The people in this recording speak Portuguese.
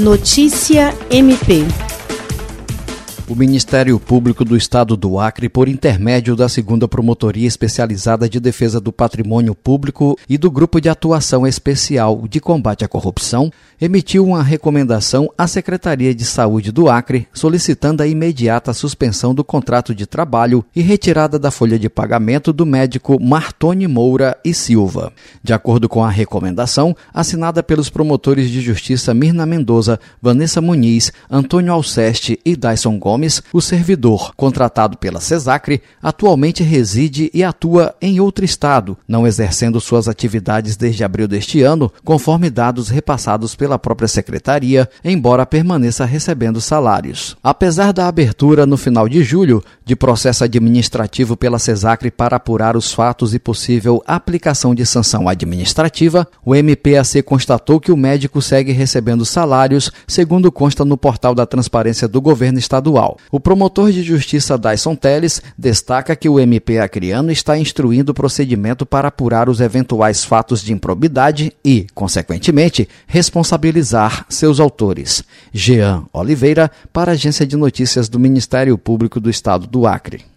Notícia MP o Ministério Público do Estado do Acre, por intermédio da segunda Promotoria Especializada de Defesa do Patrimônio Público e do Grupo de Atuação Especial de Combate à Corrupção, emitiu uma recomendação à Secretaria de Saúde do Acre solicitando a imediata suspensão do contrato de trabalho e retirada da folha de pagamento do médico Martoni Moura e Silva. De acordo com a recomendação, assinada pelos promotores de justiça Mirna Mendoza, Vanessa Muniz, Antônio Alceste e Dyson Gomes, Gomes, o servidor, contratado pela CESACRE, atualmente reside e atua em outro estado, não exercendo suas atividades desde abril deste ano, conforme dados repassados pela própria secretaria, embora permaneça recebendo salários. Apesar da abertura no final de julho de processo administrativo pela CESACRE para apurar os fatos e possível aplicação de sanção administrativa, o MPAC constatou que o médico segue recebendo salários, segundo consta no portal da Transparência do Governo Estadual. O promotor de justiça Dyson Teles destaca que o MP acriano está instruindo o procedimento para apurar os eventuais fatos de improbidade e, consequentemente, responsabilizar seus autores. Jean Oliveira, para a Agência de Notícias do Ministério Público do Estado do Acre.